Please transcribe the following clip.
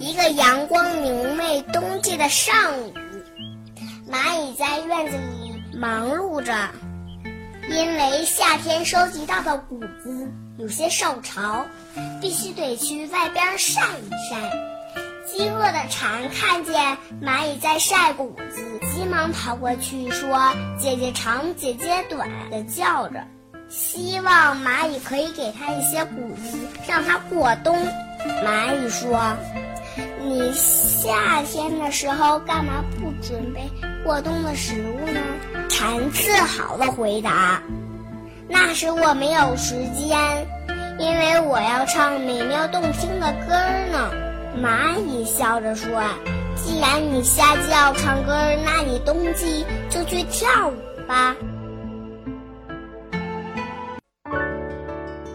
一个阳光明媚冬季的上午，蚂蚁在院子里忙碌着，因为夏天收集到的谷子有些受潮，必须得去外边晒一晒。饥饿的蝉看见蚂蚁在晒谷子，急忙跑过去说：“姐姐长，姐姐短”的叫着，希望蚂蚁可以给它一些谷子，让它过冬。蚂蚁说：“你夏天的时候干嘛不准备过冬的食物呢？”蝉自豪地回答：“那时我没有时间，因为我要唱美妙动听的歌呢。”蚂蚁笑着说：“既然你夏季要唱歌，那你冬季就去跳舞吧。”